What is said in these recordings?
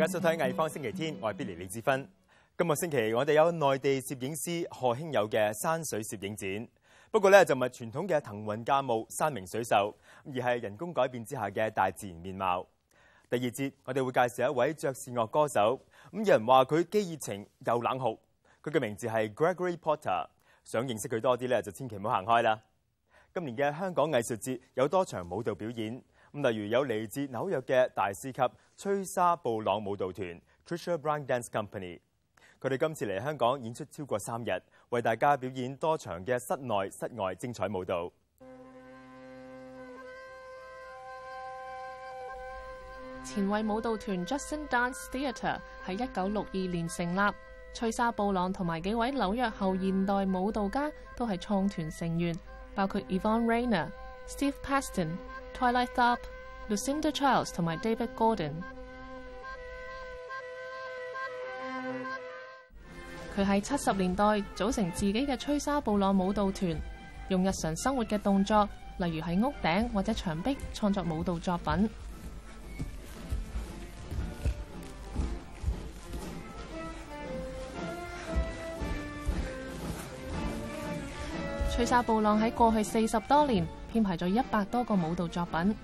大家收睇《藝方星期天》，我係 Billy 李志芬。今個星期我哋有內地攝影師何興友嘅山水攝影展，不過咧就唔係傳統嘅騰雲駕霧山明水秀，而係人工改變之下嘅大自然面貌。第二節我哋會介紹一位爵士樂歌手，咁有人話佢既熱情又冷酷，佢嘅名字係 Gregory Porter。想認識佢多啲咧，就千祈唔好行開啦。今年嘅香港藝術節有多場舞蹈表演，咁例如有嚟自紐約嘅大師級吹沙布朗舞蹈團 Trisha Brown Dance Company。佢哋今次嚟香港演出超過三日，為大家表演多場嘅室內、室外精彩舞蹈。前衛舞蹈團 Justin Dance Theatre 喺一九六二年成立，吹沙布朗同埋幾位紐約後現代舞蹈家都係創團成員，包括 Evon Rainer、Steve Paston、Twilight Tharp、Lucinda Charles 同埋 David Gordon。佢喺七十年代組成自己嘅吹沙布朗舞蹈團，用日常生活嘅動作，例如喺屋頂或者牆壁創作舞蹈作品。吹沙布朗喺過去四十多年編排咗一百多個舞蹈作品。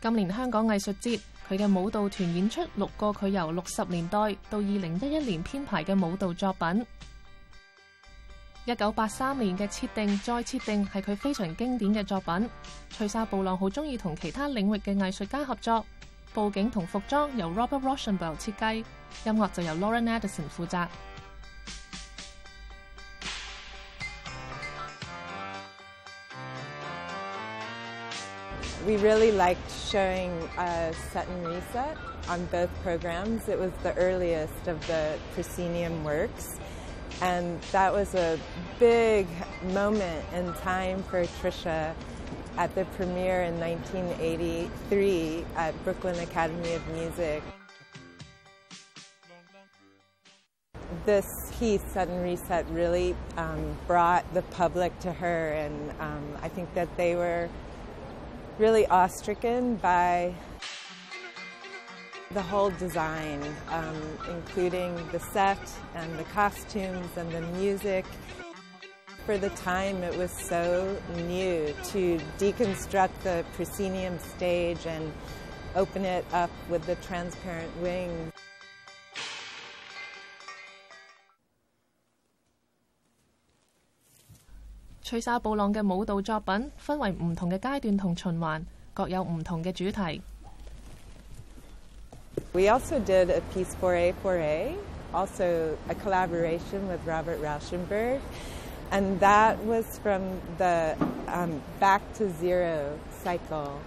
今年香港藝術節，佢嘅舞蹈團演出六個佢由六十年代到二零一一年編排嘅舞蹈作品。一九八三年嘅設定再設定係佢非常經典嘅作品。翠沙布朗好中意同其他領域嘅藝術家合作，佈景同服裝由 Robert Rauschenberg 設計，音樂就由 Lauren Addison 負責。We really liked showing uh, and Reset on both programs. It was the earliest of the proscenium works. And that was a big moment in time for Trisha at the premiere in 1983 at Brooklyn Academy of Music. This piece, and Reset, really um, brought the public to her, and um, I think that they were really awe-stricken by the whole design, um, including the set and the costumes and the music. For the time, it was so new to deconstruct the proscenium stage and open it up with the transparent wings. 吹沙布朗嘅舞蹈作品分为唔同嘅阶段同循环，各有唔同嘅主题。 We also did a piece for A for A, also a collaboration with Robert Rauschenberg, and that was from the um, Back to Zero cycle.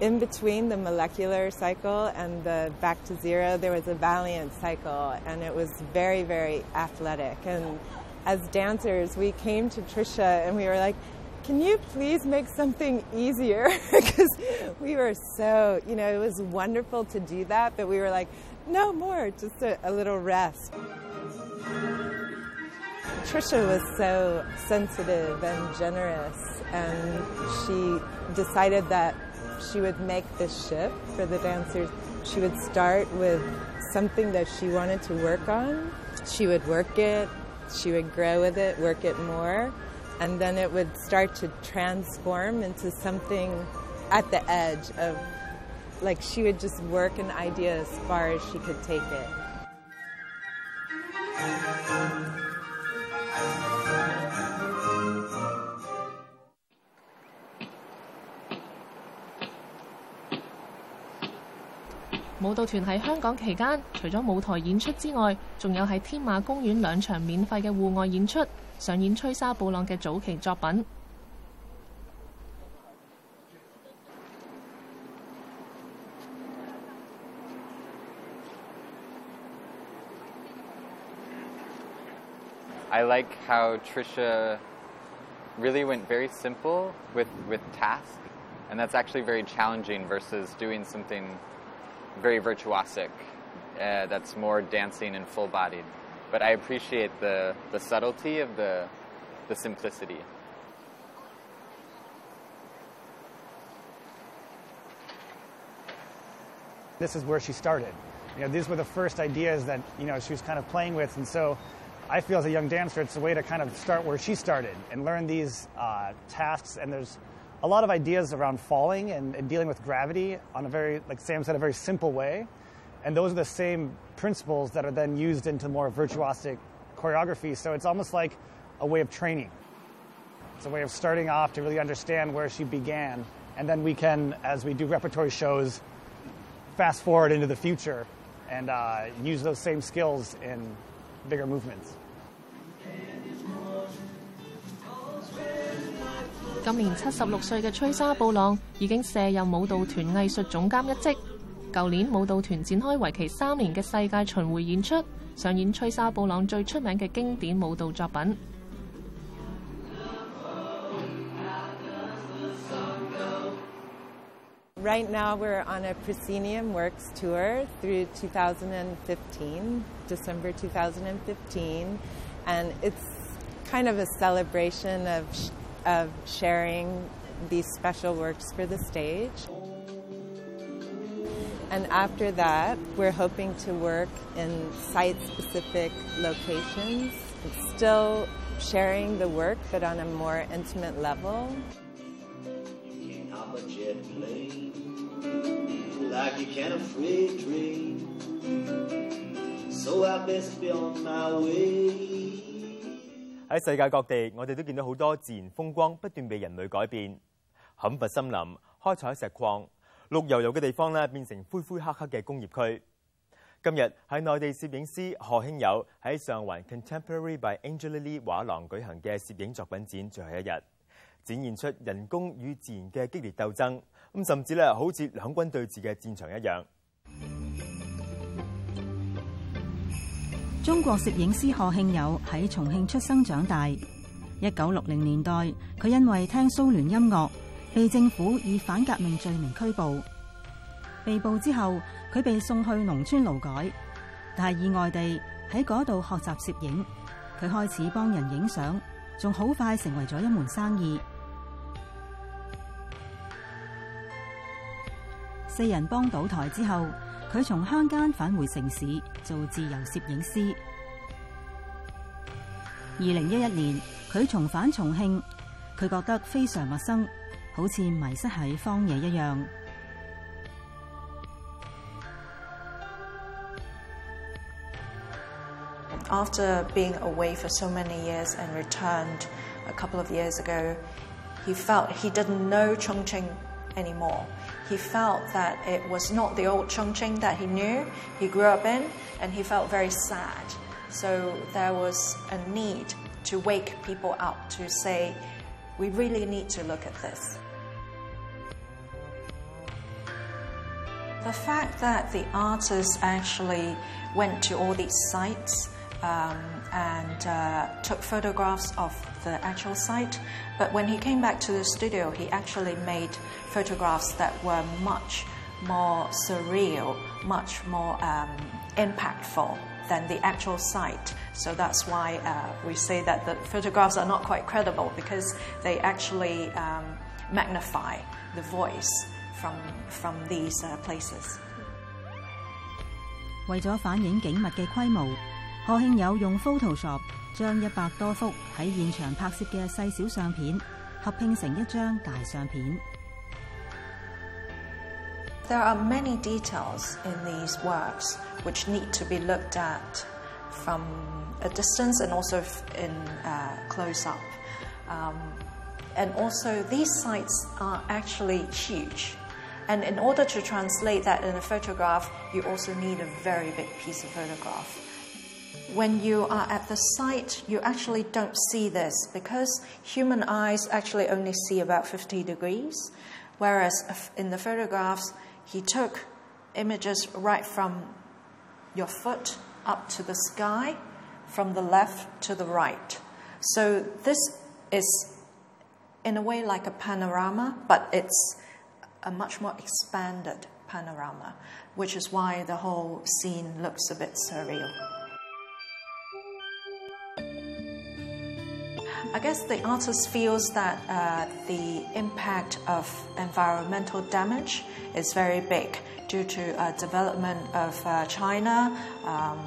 In between the molecular cycle and the back to zero, there was a valiant cycle, and it was very, very athletic. And as dancers, we came to Trisha and we were like, can you please make something easier? Because we were so, you know, it was wonderful to do that, but we were like, no more, just a, a little rest. Trisha was so sensitive and generous, and she decided that she would make this shift for the dancers. She would start with something that she wanted to work on. She would work it, she would grow with it, work it more, and then it would start to transform into something at the edge of, like, she would just work an idea as far as she could take it. 舞蹈團喺香港期間，除咗舞台演出之外，仲有喺天馬公園兩場免費嘅戶外演出，上演吹沙布朗嘅早期作品。I like how Trisha really went very simple with, with task, and that's actually very challenging versus doing something very virtuosic uh, that's more dancing and full bodied. But I appreciate the, the subtlety of the, the simplicity. This is where she started. You know, these were the first ideas that you know she was kind of playing with, and so I feel as a young dancer, it's a way to kind of start where she started and learn these uh, tasks. And there's a lot of ideas around falling and, and dealing with gravity on a very, like Sam said, a very simple way. And those are the same principles that are then used into more virtuosic choreography. So it's almost like a way of training. It's a way of starting off to really understand where she began. And then we can, as we do repertory shows, fast forward into the future and uh, use those same skills in bigger movements. 今年七十六歲嘅崔沙布朗已經卸任舞蹈團藝術總監一職。舊年舞蹈團展開為期三年嘅世界巡迴演出，上演崔沙布朗最出名嘅經典舞蹈作品。Right now, we're on a Proscenium Works tour through 2015, December 2015, and it's kind of a celebration of, of sharing these special works for the stage. And after that, we're hoping to work in site specific locations, still sharing the work, but on a more intimate level. So I best be on my way. 喺世界各地，我哋都見到好多自然風光不斷被人類改變，砍伐森林、開採石礦，綠油油嘅地方咧變成灰灰黑黑嘅工業區。今日喺內地攝影師賀興友喺上環 Contemporary by Angela Lee 畫廊舉行嘅攝影作品展最後一日，展現出人工與自然嘅激烈鬥爭，咁甚至咧好似兩軍對峙嘅戰場一樣。中國攝影師賀慶友喺重慶出生長大。一九六零年代，佢因為聽蘇聯音樂，被政府以反革命罪名拘捕。被捕之後，佢被送去農村勞改，但係意外地喺嗰度學習攝影。佢開始幫人影相，仲好快成為咗一門生意。四人幫倒台之後，佢從鄉間返回城市做自由攝影師。二零一一年，佢重返重慶，佢覺得非常陌生，好似迷失喺荒野一樣。After being away for so many years and returned a couple of years ago, he felt he didn't know Chongqing anymore. He felt that it was not the old Chongqing that he knew, he grew up in, and he felt very sad. So there was a need to wake people up to say, we really need to look at this. The fact that the artists actually went to all these sites um, and uh, took photographs of the actual site, but when he came back to the studio, he actually made photographs that were much more surreal, much more um, impactful than the actual site. So that's why uh, we say that the photographs are not quite credible because they actually um, magnify the voice from, from these uh, places. 为咗反映景物嘅规模， 賀興友用 Photoshop are many details in these works which need to be looked at from a distance and also in uh, close up. Um, and also, these sites are actually huge. And in order to translate that in a photograph, you also need a very big piece of photograph. When you are at the site, you actually don't see this because human eyes actually only see about 50 degrees, whereas in the photographs, he took images right from your foot up to the sky, from the left to the right. So this is, in a way, like a panorama, but it's a much more expanded panorama, which is why the whole scene looks a bit surreal. I guess the artist feels that uh, the impact of environmental damage is very big due to uh, development of uh, China, um,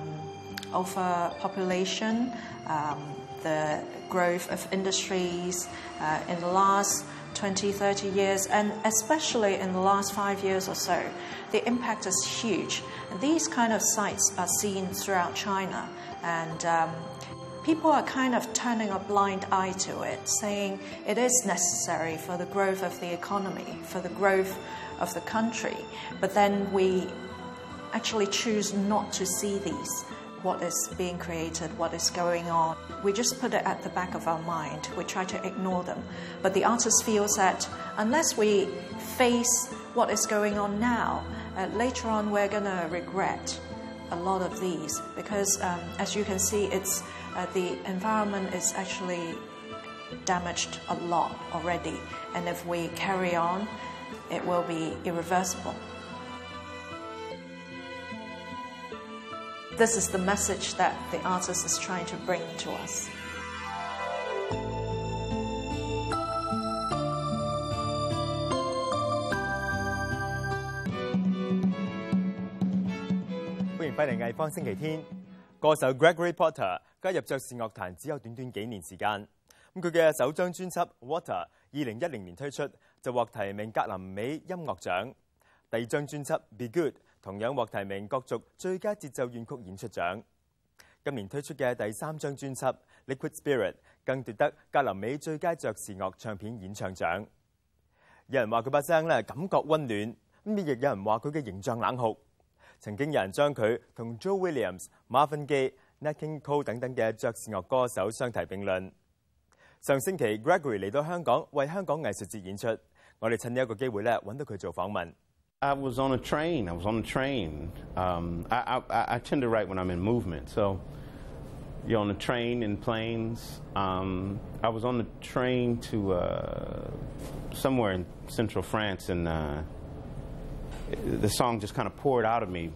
overpopulation, um, the growth of industries uh, in the last 20, 30 years, and especially in the last five years or so. The impact is huge. These kind of sites are seen throughout China, and um, people are kind of turning a blind eye to it, saying it is necessary for the growth of the economy, for the growth of the country. But then we actually choose not to see these what is being created, what is going on. We just put it at the back of our mind. We try to ignore them. But the artist feels that unless we face what is going on now, uh, later on we're going to regret a lot of these because, um, as you can see, it's uh, the environment is actually damaged a lot already, and if we carry on, it will be irreversible. This is the message that the artist is trying to bring to us. Gregory 加入爵士樂壇只有短短幾年時間。咁佢嘅首張專輯《Water》二零一零年推出，就獲提名格林美音樂獎。第二張專輯《Be Good》同樣獲提名角逐最佳節奏怨曲演出獎。今年推出嘅第三張專輯《Liquid Spirit》更奪得格林美最佳爵士樂唱片演唱獎。有人話佢把聲咧感覺温暖，咁亦有人話佢嘅形象冷酷。曾經有人將佢同 Joe Williams、Marvin Gaye、Nat King Cole 等等嘅爵士乐歌手相提并论。上星期 Gregory 嚟到香港为香港艺术节演出，我哋趁呢一个机会咧揾到佢做访问。 I was on a train. I was on a train. Um, I, I, I tend to write when I'm in movement. So you're on a train in planes. Um, I was on the train to uh, somewhere in central France, and uh, the song just kind of poured out of me.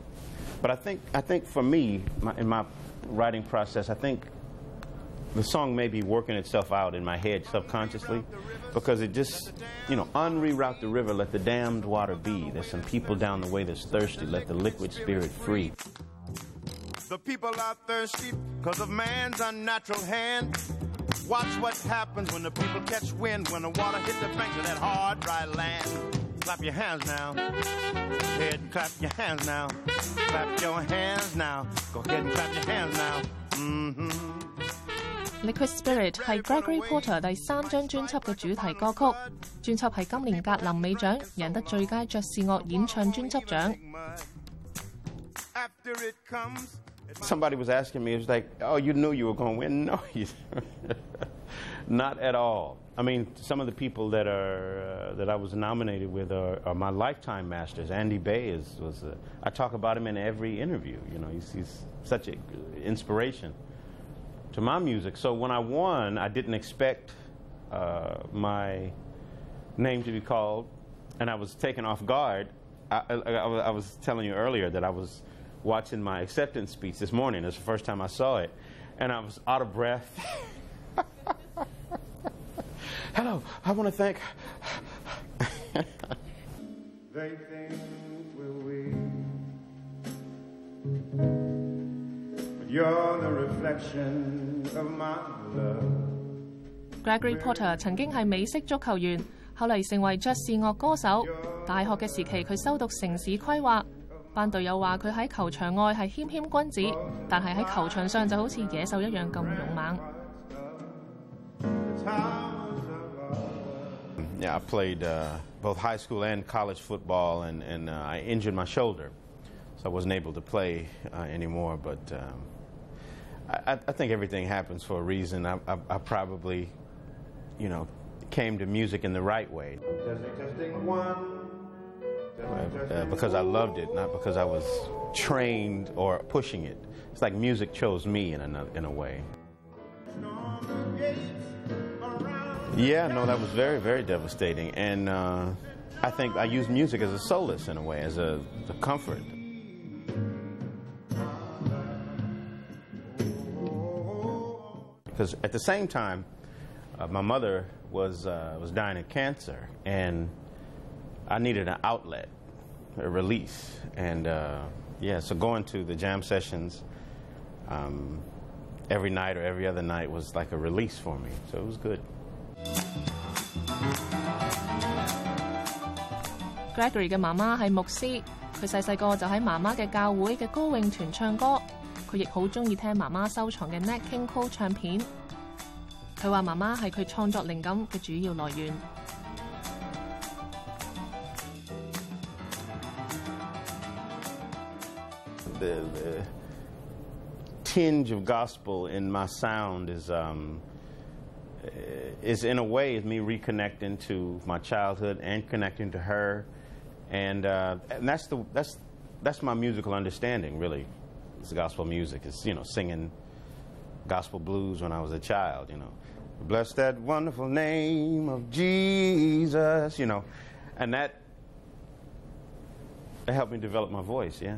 But I think, I think for me, my, in my writing process, I think the song may be working itself out in my head subconsciously because it just, you know, unreroute the river, let the damned water be. There's some people down the way that's thirsty, let the liquid spirit free. The people are thirsty because of man's unnatural hand. Watch what happens when the people catch wind, when the water hits the banks of that hard, dry land. Clap your hands now. Go ahead and clap your hands now. Clap your hands now. Go ahead and clap your hands now. Mm-hmm. Liquid Spirit 系 Gregory Porter 第三张专辑嘅主题歌曲，专辑系今年格林美奖赢得最佳爵士乐演唱专辑奖。 Somebody was asking me, it was like, oh, you knew you were going to win? No, not at all. I mean, some of the people that are uh, that I was nominated with are, are my lifetime masters. Andy Bey is was uh, I talk about him in every interview. You know, he's, he's such an inspiration to my music. So when I won, I didn't expect uh, my name to be called, and I was taken off guard. I, I I was telling you earlier that I was watching my acceptance speech this morning. It's the first time I saw it, and I was out of breath. Hello, I want to thank. they think we're weak. But you're the reflection of my love. Gregory Porter 曾经系美式足球员，后嚟成为爵士乐歌手。大学嘅时期，佢修读城市规划。 班队友话佢喺球场外系谦谦君子，但系喺球场上就好似野兽一样咁勇猛。 The towers of our Yeah, I played uh, both high school and college football, and, and uh, I injured my shoulder, so I wasn't able to play uh, anymore. But um, I, I- I think everything happens for a reason. I, I, I probably, you know, came to music in the right way Testing, testing one. Testing, uh, because I loved it, not because I was trained or pushing it. It's like music chose me in a, in a way. Yeah, no, that was very, very devastating. And uh, I think I use music as a solace in a way, as a, a comfort. Because at the same time, uh, my mother was uh, was dying of cancer, and I needed an outlet, a release, and uh, yeah, so going to the jam sessions um, every night or every other night was like a release for me. So it was good. Gregory 嘅妈妈系牧师，佢细细个就喺妈妈嘅教会嘅歌咏团唱歌，佢亦好中意听妈妈收藏嘅 Nat King Cole 唱片。佢话妈妈系佢创作灵感嘅主要来源。 The, the tinge of gospel in my sound is um, eh, is in a way is me reconnecting to my childhood and connecting to her, and uh, and that's the that's that's my musical understanding really. It's gospel music. It's you know singing gospel blues when I was a child. You know, bless that wonderful name of Jesus. You know, and that that helped me develop my voice. Yeah.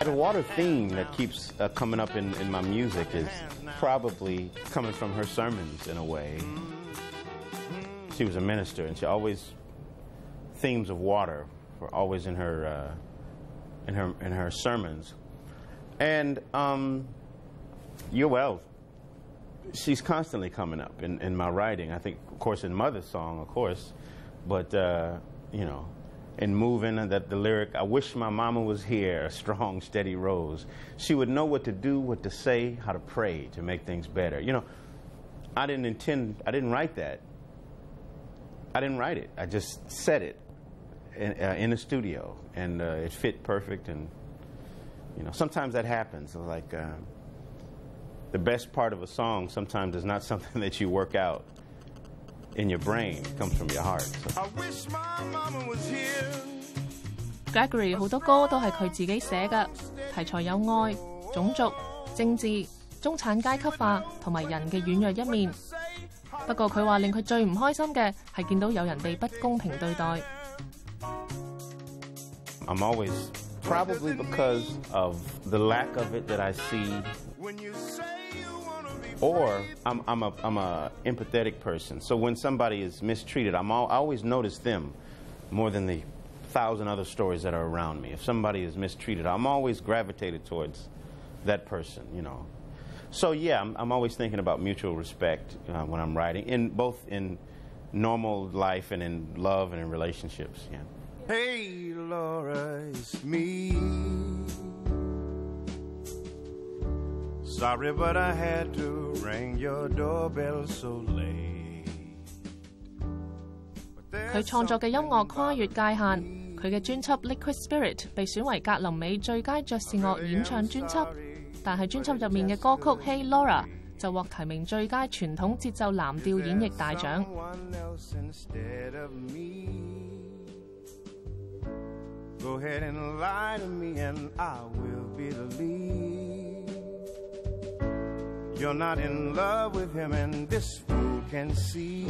The water theme that keeps uh, coming up in, in my music is probably coming from her sermons in a way. She was a minister, and she always themes of water were always in her uh, in her in her sermons. And um, Yoel, she's constantly coming up in, in my writing. I think, of course, in Mother's song, of course, but uh, you know, in moving and that the lyric, I wish my mama was here, a strong, steady rose. She would know what to do, what to say, how to pray to make things better. You know, I didn't intend, I didn't write that. I didn't write it. I just said it in, uh, in the studio, and uh, it fit perfect. And you know, sometimes that happens. Like uh, the best part of a song sometimes is not something that you work out in your brain. It comes from your heart. So. I wish my mama was here. Gregory 好多歌都系佢自己写嘅，题材有爱、种族、政治、中产阶级化同埋人嘅软弱一面。不过佢话令佢最唔开心嘅系见到有人被不公平对待。 I'm always, probably because of the lack of it that I see, Or I'm, I'm a I'm a empathetic person. So when somebody is mistreated, I'm all, I always notice them more than the thousand other stories that are around me. If somebody is mistreated, I'm always gravitated towards that person. You know. So yeah, I'm, I'm always thinking about mutual respect uh, when I'm writing, in both in normal life and in love and in relationships. Yeah. Hey, Laura, it's me. Sorry, but I had to ring your doorbell so late. 佢創作嘅音樂跨越界限，佢嘅專輯《Liquid Spirit》被選為格林美最佳爵士樂演唱專輯，但係專輯入面嘅歌曲《Hey Laura》就獲提名最佳傳統節奏藍調演繹大獎。someone else instead of me. Go ahead and lie to me, and I will believe. You're not in love with him, and this fool can see.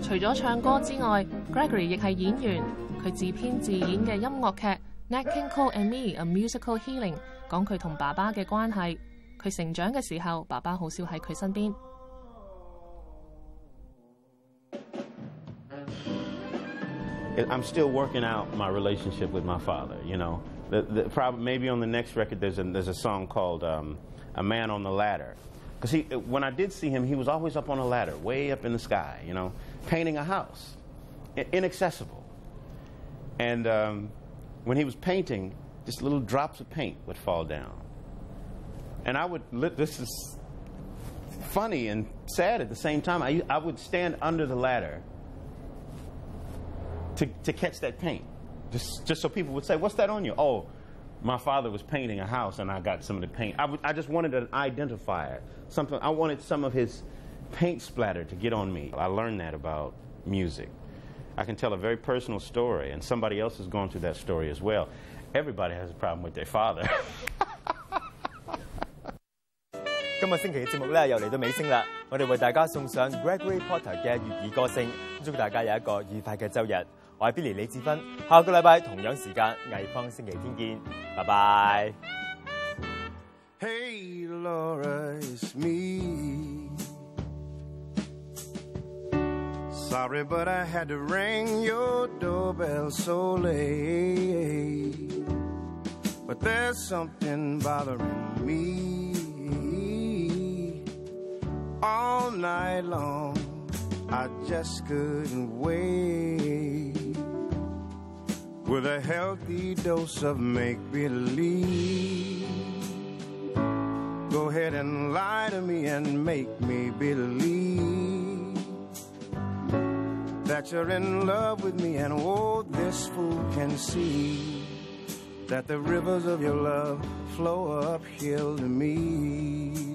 除咗唱歌之外，Gregory 亦係演員。佢自編自演嘅音樂劇《Nat King Cole and Me: A Musical Healing》講佢同爸爸嘅關係。佢成長嘅時候，爸爸好少喺佢身邊。I'm still working out my relationship with my father. You know, the, the, probably maybe on the next record there's a there's a song called um, "A Man on the Ladder," because he when I did see him, he was always up on a ladder, way up in the sky. You know, painting a house, inaccessible. And um, when he was painting, just little drops of paint would fall down, and I would this is funny and sad at the same time. I I would stand under the ladder to, to catch that paint. Just, just so people would say, What's that on you? Oh, my father was painting a house, and I got some of the paint. I, w- I just wanted an identifier, something. I wanted some of his paint splatter to get on me. I learned that about music. I can tell a very personal story, and somebody else is going through that story as well. Everybody has a problem with their father. 今个星期嘅节目咧又嚟到尾声啦，我哋为大家送上 Gregory Porter 嘅粤语歌声，祝大家有一个愉快嘅周日。 我係 Billy 李志芬，下個禮拜同樣時間藝坊星期天見，拜拜。Hey Laura, it's me. Sorry, but I had to ring your doorbell so late. But there's something bothering me. All night long, I just couldn't wait. With a healthy dose of make believe. Go ahead and lie to me and make me believe that you're in love with me, and oh, this fool can see that the rivers of your love flow uphill to me.